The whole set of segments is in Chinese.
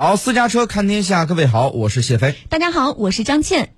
好，私家车看天下，各位好，我是谢飞。大家好，我是张倩。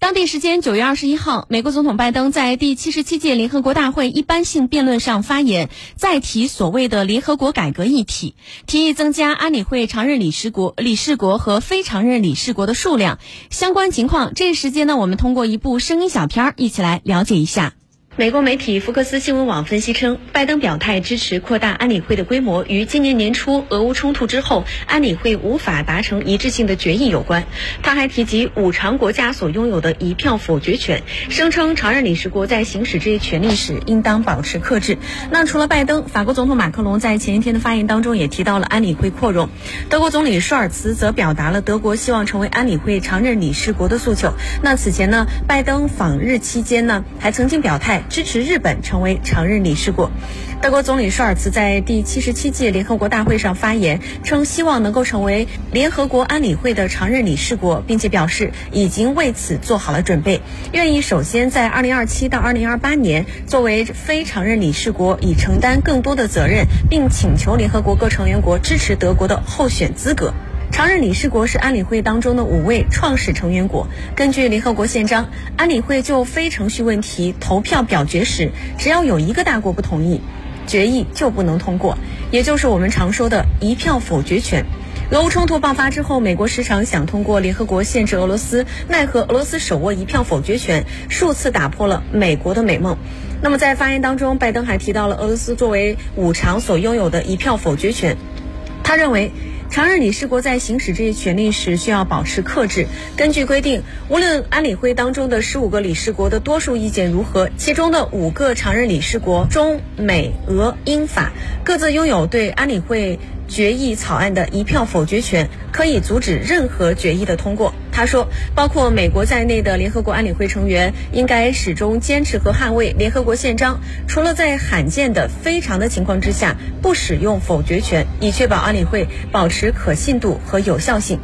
当地时间九月二十一号，美国总统拜登在第七十七届联合国大会一般性辩论上发言，再提所谓的联合国改革议题，提议增加安理会常任理事国、理事国和非常任理事国的数量。相关情况，这一时间呢，我们通过一部声音小片儿一起来了解一下。美国媒体福克斯新闻网分析称，拜登表态支持扩大安理会的规模，与今年年初俄乌冲突之后安理会无法达成一致性的决议有关。他还提及五常国家所拥有的一票否决权，声称常任理事国在行使这一权利时应当保持克制。那除了拜登，法国总统马克龙在前一天的发言当中也提到了安理会扩容。德国总理舒尔茨则表达了德国希望成为安理会常任理事国的诉求。那此前呢，拜登访日期间呢，还曾经表态。支持日本成为常任理事国。德国总理舒尔茨在第七十七届联合国大会上发言，称希望能够成为联合国安理会的常任理事国，并且表示已经为此做好了准备，愿意首先在二零二七到二零二八年作为非常任理事国，以承担更多的责任，并请求联合国各成员国支持德国的候选资格。常任理事国是安理会当中的五位创始成员国。根据联合国宪章，安理会就非程序问题投票表决时，只要有一个大国不同意，决议就不能通过，也就是我们常说的一票否决权。俄乌冲突爆发之后，美国时常想通过联合国限制俄罗斯，奈何俄罗斯手握一票否决权，数次打破了美国的美梦。那么在发言当中，拜登还提到了俄罗斯作为五常所拥有的一票否决权，他认为。常任理事国在行使这些权利时需要保持克制。根据规定，无论安理会当中的十五个理事国的多数意见如何，其中的五个常任理事国中美、俄、英、法各自拥有对安理会。决议草案的一票否决权可以阻止任何决议的通过。他说，包括美国在内的联合国安理会成员应该始终坚持和捍卫联合国宪章，除了在罕见的非常的情况之下不使用否决权，以确保安理会保持可信度和有效性。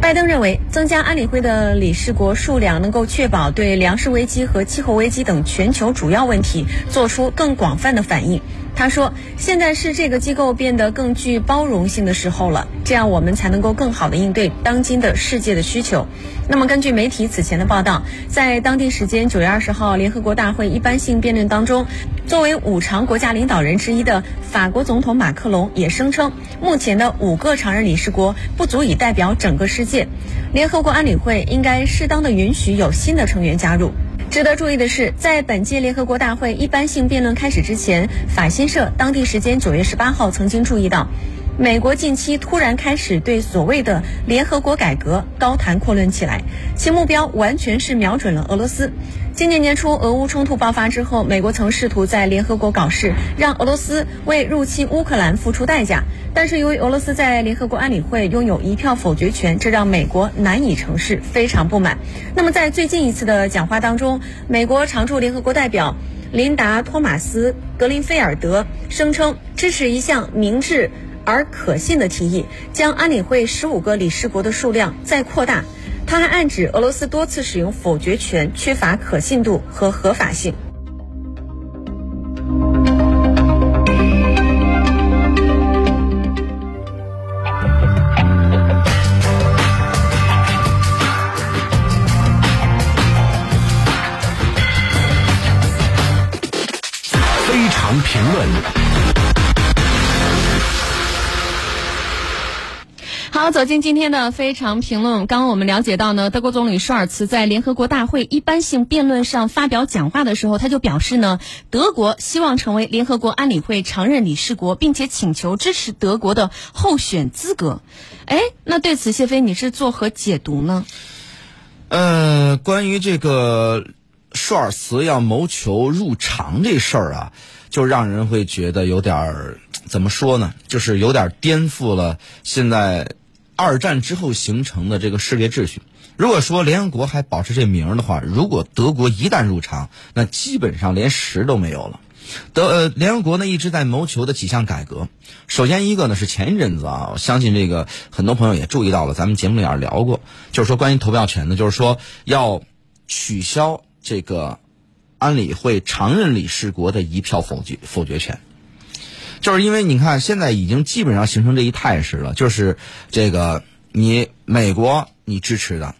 拜登认为，增加安理会的理事国数量，能够确保对粮食危机和气候危机等全球主要问题做出更广泛的反应。他说：“现在是这个机构变得更具包容性的时候了，这样我们才能够更好的应对当今的世界的需求。”那么，根据媒体此前的报道，在当地时间九月二十号联合国大会一般性辩论当中，作为五常国家领导人之一的法国总统马克龙也声称，目前的五个常任理事国不足以代表整个世界，联合国安理会应该适当的允许有新的成员加入。值得注意的是，在本届联合国大会一般性辩论开始之前，法新社当地时间九月十八号曾经注意到，美国近期突然开始对所谓的联合国改革高谈阔论起来，其目标完全是瞄准了俄罗斯。今年年初，俄乌冲突爆发之后，美国曾试图在联合国搞事，让俄罗斯为入侵乌克兰付出代价。但是由于俄罗斯在联合国安理会拥有一票否决权，这让美国难以成事，非常不满。那么在最近一次的讲话当中，美国常驻联合国代表琳达·托马斯·格林菲尔德声称支持一项明智而可信的提议，将安理会十五个理事国的数量再扩大。他还暗指俄罗斯多次使用否决权缺乏可信度和合法性。非常评论。好，走进今天的非常评论。刚刚我们了解到呢，德国总理舒尔茨在联合国大会一般性辩论上发表讲话的时候，他就表示呢，德国希望成为联合国安理会常任理事国，并且请求支持德国的候选资格。哎，那对此谢飞你是作何解读呢？呃，关于这个舒尔茨要谋求入常这事儿啊，就让人会觉得有点儿怎么说呢？就是有点颠覆了现在。二战之后形成的这个世界秩序，如果说联合国还保持这名儿的话，如果德国一旦入场，那基本上连十都没有了。德呃，联合国呢一直在谋求的几项改革，首先一个呢是前一阵子啊，我相信这个很多朋友也注意到了，咱们节目里边聊过，就是说关于投票权的，就是说要取消这个安理会常任理事国的一票否决否决权。就是因为你看现在已经基本上形成这一态势了，就是这个你美国你支持的，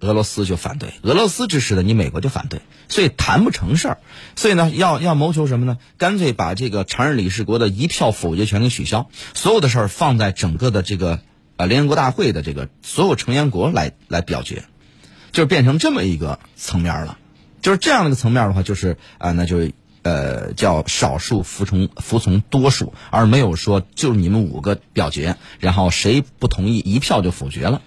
俄罗斯就反对；俄罗斯支持的，你美国就反对，所以谈不成事儿。所以呢，要要谋求什么呢？干脆把这个常任理事国的一票否决权给取消，所有的事儿放在整个的这个呃联合国大会的这个所有成员国来来表决，就是变成这么一个层面了。就是这样的一个层面的话，就是啊、那就呃叫少数服从服从多数，而没有说就你们五个表决，然后谁不同意一票就否决了。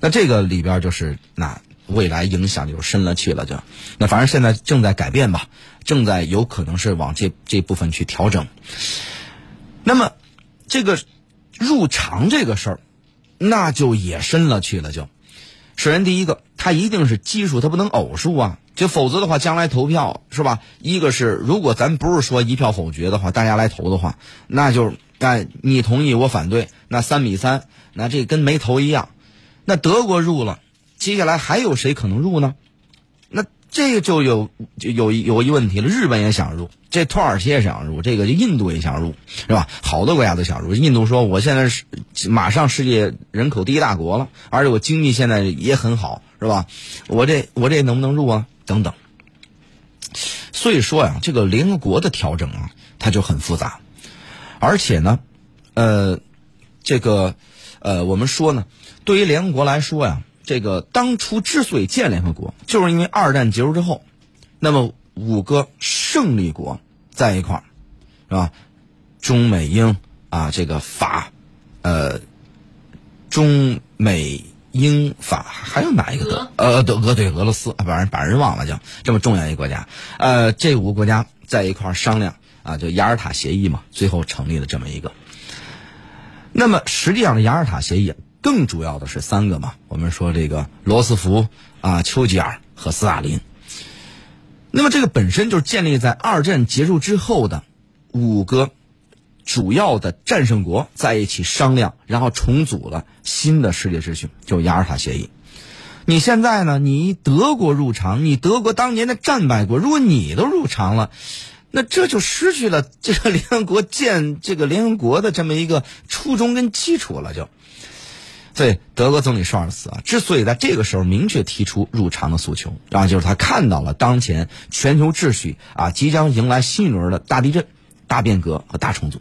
那这个里边就是那未来影响就深了去了就，那反正现在正在改变吧，正在有可能是往这这部分去调整。那么这个入场这个事儿，那就也深了去了就。首先第一个，他一定是奇数，他不能偶数啊，就否则的话，将来投票是吧？一个是如果咱不是说一票否决的话，大家来投的话，那就是哎你同意我反对，那三比三，那这跟没投一样。那德国入了，接下来还有谁可能入呢？这个就有就有有一问题了。日本也想入，这土耳其也想入，这个印度也想入，是吧？好多国家都想入。印度说我现在是马上世界人口第一大国了，而且我经济现在也很好，是吧？我这我这能不能入啊？等等。所以说呀，这个联合国的调整啊，它就很复杂，而且呢，呃，这个呃，我们说呢，对于联合国来说呀，这个当初之所以建联合国，就是因为二战结束之后，那么五个胜利国在一块儿，是吧？中美英啊，这个法，呃，中美英法还有哪一个德？呃，德俄对俄罗斯，把人把人忘了就这么重要一个国家，呃，这五个国家在一块儿商量啊，就雅尔塔协议嘛，最后成立了这么一个。那么实际上的雅尔塔协议更主要的是三个嘛，我们说这个罗斯福啊、丘吉尔和斯大林。那么这个本身就是建立在二战结束之后的五个主要的战胜国在一起商量，然后重组了新的世界秩序，就雅尔塔协议。你现在呢？你德国入场，你德国当年的战败国，如果你都入场了，那这就失去了这个联合国建这个联合国的这么一个初衷跟基础了，就。对，德国总理舒尔茨啊，之所以在这个时候明确提出入场的诉求，然后就是他看到了当前全球秩序啊即将迎来新一轮的大地震、大变革和大重组，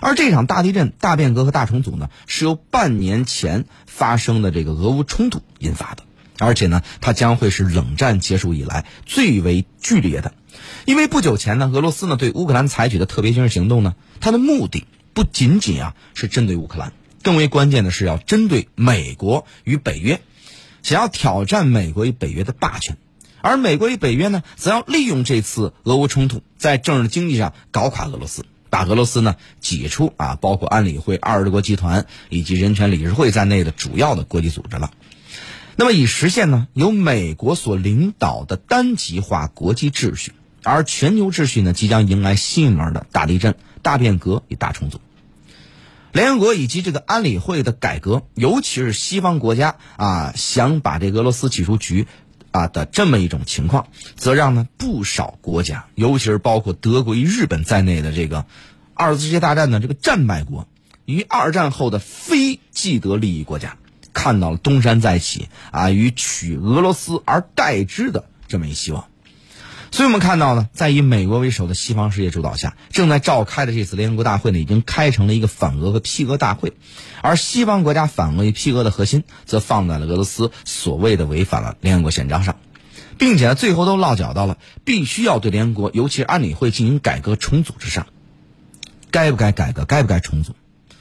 而这场大地震、大变革和大重组呢，是由半年前发生的这个俄乌冲突引发的，而且呢，它将会是冷战结束以来最为剧烈的，因为不久前呢，俄罗斯呢对乌克兰采取的特别军事行动呢，它的目的不仅仅啊是针对乌克兰。更为关键的是要针对美国与北约，想要挑战美国与北约的霸权，而美国与北约呢，则要利用这次俄乌冲突，在政治经济上搞垮俄罗斯，把俄罗斯呢挤出啊，包括安理会、二十国集团以及人权理事会在内的主要的国际组织了。那么以实现呢由美国所领导的单极化国际秩序，而全球秩序呢即将迎来新一轮的大地震、大变革与大重组。联合国以及这个安理会的改革，尤其是西方国家啊想把这俄罗斯挤出局啊的这么一种情况，则让呢不少国家，尤其是包括德国与日本在内的这个二次世界大战的这个战败国与二战后的非既得利益国家，看到了东山再起啊与取俄罗斯而代之的这么一希望。所以我们看到呢，在以美国为首的西方世界主导下，正在召开的这次联合国大会呢，已经开成了一个反俄和批俄大会，而西方国家反俄批俄的核心，则放在了俄罗斯所谓的违反了联合国宪章上，并且，最后都落脚到了必须要对联合国，尤其是安理会进行改革重组之上。该不该改革？该不该重组？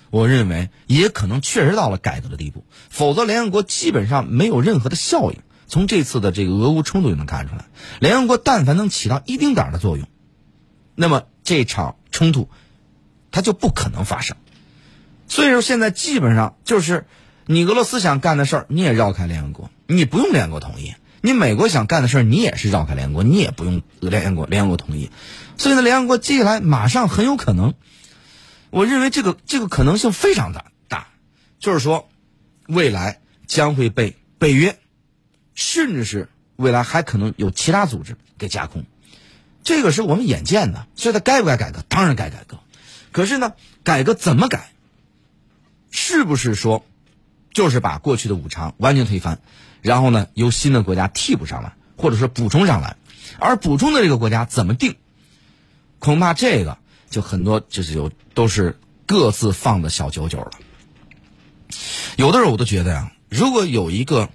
我认为也可能确实到了改革的地步，否则联合国基本上没有任何的效应。从这次的这个俄乌冲突就能看出来，联合国但凡能起到一丁点的作用，那么这场冲突它就不可能发生。所以说，现在基本上就是你俄罗斯想干的事儿，你也绕开联合国，你不用联合国同意；你美国想干的事儿，你也是绕开联合国，你也不用联合国联合国同意。所以呢，联合国接下来马上很有可能，我认为这个这个可能性非常大大，就是说未来将会被北约。甚至是未来还可能有其他组织给架空，这个是我们眼见的。所以它该不该改革？当然该改革。可是呢，改革怎么改？是不是说，就是把过去的五常完全推翻，然后呢，由新的国家替补上来，或者说补充上来？而补充的这个国家怎么定？恐怕这个就很多就是有都是各自放的小九九了。有的时候我都觉得呀，如果有一个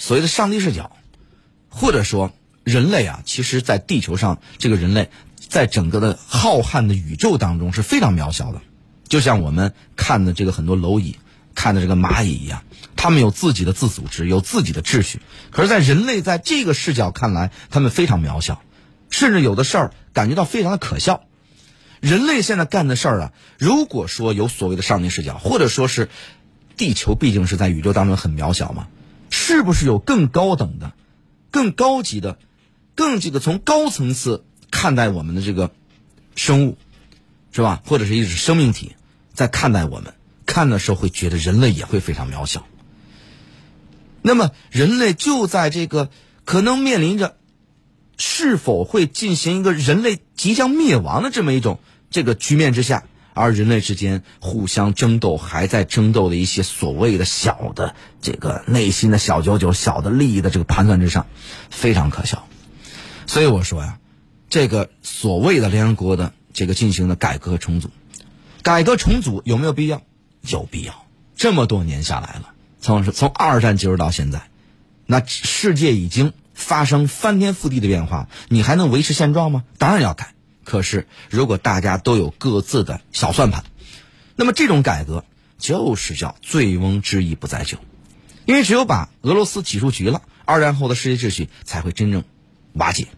所谓的上帝视角，或者说人类啊，其实在地球上这个人类，在整个的浩瀚的宇宙当中是非常渺小的，就像我们看的这个很多蝼蚁，看的这个蚂蚁一样，他们有自己的自组织，有自己的秩序。可是，在人类在这个视角看来，他们非常渺小，甚至有的事儿感觉到非常的可笑。人类现在干的事儿啊，如果说有所谓的上帝视角，或者说是地球毕竟是在宇宙当中很渺小嘛，是不是有更高等的、更高级的、更这个从高层次看待我们的这个生物，是吧？或者是一种生命体在看待我们，看的时候会觉得人类也会非常渺小。那么，人类就在这个可能面临着是否会进行一个人类即将灭亡的这么一种这个局面之下，而人类之间互相争斗，还在争斗的一些所谓的小的这个内心的小九九、小的利益的这个盘算之上，非常可笑。所以我说呀，这个所谓的联合国的这个进行的改革和重组，改革重组有没有必要？有必要。这么多年下来了。从从二战结束到现在，那世界已经发生翻天覆地的变化，你还能维持现状吗？当然要改。可是如果大家都有各自的小算盘，那么这种改革就是叫醉翁之意不在酒，因为只有把俄罗斯挤出局了，二战后的世界秩序才会真正瓦解。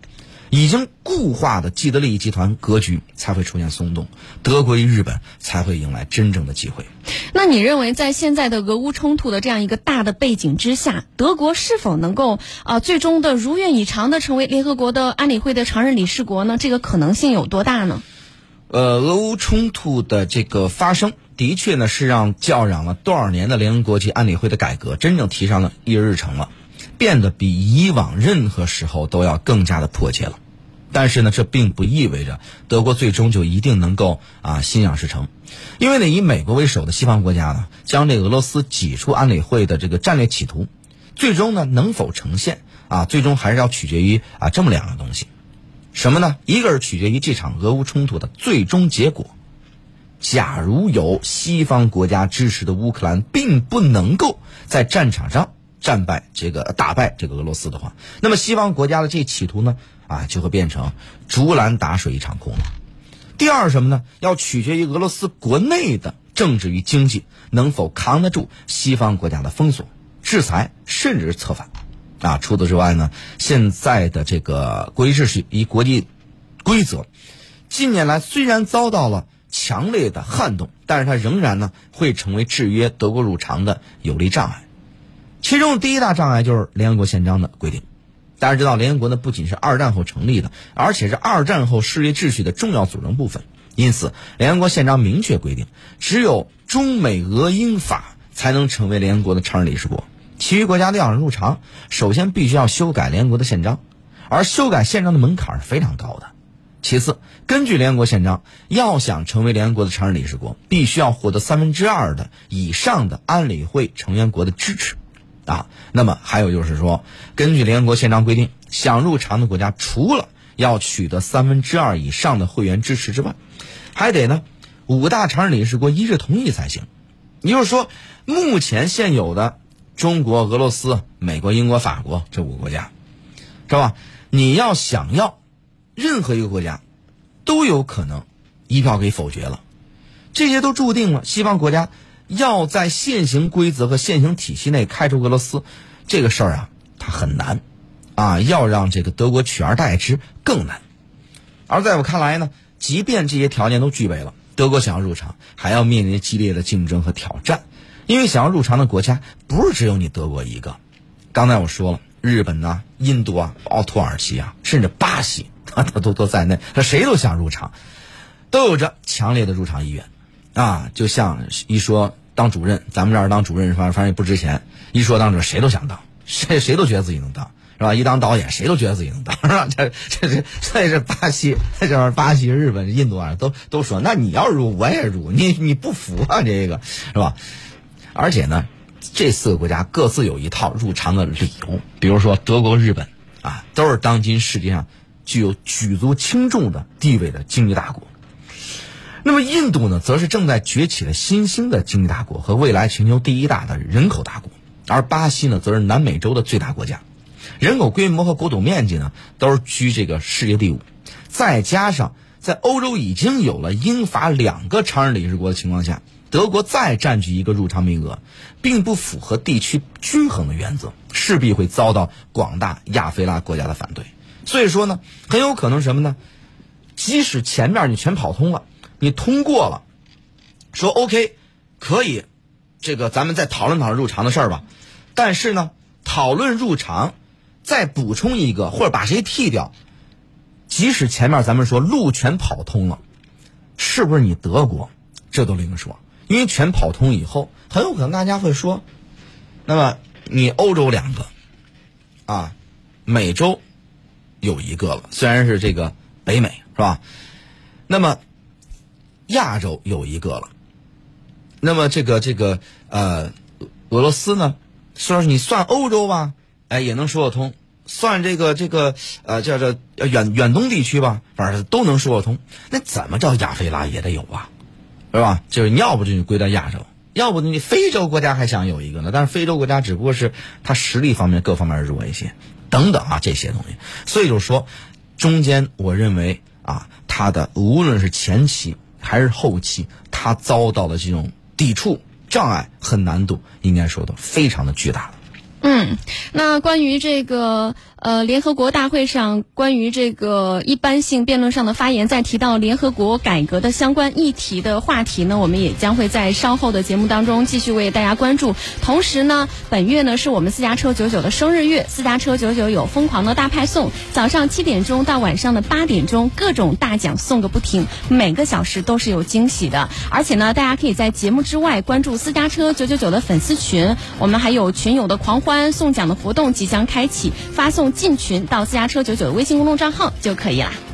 已经固化的既得利益集团格局才会出现松动，德国与日本才会迎来真正的机会。那你认为，在现在的俄乌冲突的这样一个大的背景之下，德国是否能够啊最终的如愿以偿的成为联合国的安理会的常任理事国呢？这个可能性有多大呢？呃，俄乌冲突的这个发生，的确呢是让叫嚷了多少年的联合国及安理会的改革真正提上了一日程了，变得比以往任何时候都要更加的迫切了。但是呢，这并不意味着德国最终就一定能够啊心想事成，因为呢，以美国为首的西方国家呢，将这俄罗斯挤出安理会的这个战略企图，最终呢能否呈现啊，最终还是要取决于啊这么两个东西，什么呢？一个是取决于这场俄乌冲突的最终结果。假如有西方国家支持的乌克兰并不能够在战场上战败这个打败这个俄罗斯的话，那么西方国家的这企图呢？啊，就会变成竹篮打水一场空了。第二什么呢？要取决于俄罗斯国内的政治与经济能否扛得住西方国家的封锁、制裁，甚至是策反。啊，除此之外呢，现在的这个国际秩序与国际规则，近年来虽然遭到了强烈的撼动，但是它仍然呢会成为制约德国入常的有力障碍。其中第一大障碍就是联合国宪章的规定。大家知道，联合国呢不仅是二战后成立的，而且是二战后世界秩序的重要组成部分。因此，联合国宪章明确规定，只有中美俄英法才能成为联合国的常任理事国。其余国家都要入常，首先必须要修改联合国的宪章，而修改宪章的门槛是非常高的。其次，根据联合国宪章，要想成为联合国的常任理事国，必须要获得三分之二的以上的安理会成员国的支持。啊，那么还有就是说，根据联合国宪章规定，想入常的国家除了要取得三分之二以上的会员支持之外，还得呢五大常任理事国一致同意才行。也就是说，目前现有的中国、俄罗斯、美国、英国、法国这五个国家，是吧？你要想要任何一个国家，都有可能一票给否决了。这些都注定了西方国家。要在现行规则和现行体系内开除俄罗斯，这个事儿啊，它很难，啊，要让这个德国取而代之更难。而在我看来呢，即便这些条件都具备了，德国想要入场，还要面临激烈的竞争和挑战。因为想要入场的国家不是只有你德国一个，刚才我说了，日本呐、印度啊、奥土耳其啊，甚至巴西，它都都在内，他谁都想入场，都有着强烈的入场意愿。啊，就像一说当主任，咱们这儿当主任，反正反正也不值钱。一说当主任，谁都想当，谁谁都觉得自己能当，是吧？一当导演，谁都觉得自己能当，是吧？这这这所以这巴西，这是巴西、日本、印度啊，都都说，那你要入我也入，你你不服啊？这个是吧？而且呢，这四个国家各自有一套入常的理由，比如说德国、日本啊，都是当今世界上具有举足轻重的地位的经济大国。那么印度呢，则是正在崛起的新兴的经济大国和未来全球第一大的人口大国，而巴西呢，则是南美洲的最大国家，人口规模和国土面积呢，都是居这个世界第五。再加上在欧洲已经有了英法两个常任理事国的情况下，德国再占据一个入场名额，并不符合地区均衡的原则，势必会遭到广大亚非拉国家的反对。所以说呢，很有可能什么呢？即使前面你全跑通了。你通过了，说 OK，可以，这个咱们再讨论讨论入场的事儿吧。但是呢，讨论入场，再补充一个或者把谁替掉，即使前面咱们说路全跑通了，是不是你德国，这都另说。因为全跑通以后，很有可能大家会说，那么你欧洲两个，啊，美洲有一个了，虽然是这个北美是吧？那么。亚洲有一个了，那么这个这个呃，俄罗斯呢？说你算欧洲吧，哎，也能说得通；算这个这个呃，叫这远远东地区吧，反正都能说得通。那怎么着亚非拉也得有啊，是吧？就是你要不就归到亚洲，要不你非洲国家还想有一个呢？但是非洲国家只不过是它实力方面各方面弱一些，等等啊这些东西。所以就是说，中间我认为啊，它的无论是前期。还是后期，他遭到的这种抵触、障碍和难度，应该说的非常的巨大。嗯，那关于这个。呃，联合国大会上关于这个一般性辩论上的发言，在提到联合国改革的相关议题的话题呢，我们也将会在稍后的节目当中继续为大家关注。同时呢，本月呢是我们私家车九九的生日月，私家车九九有疯狂的大派送，早上七点钟到晚上的八点钟，各种大奖送个不停，每个小时都是有惊喜的。而且呢，大家可以在节目之外关注私家车九九九的粉丝群，我们还有群友的狂欢送奖的活动即将开启，发送。进群到私家车九九的微信公众账号就可以了。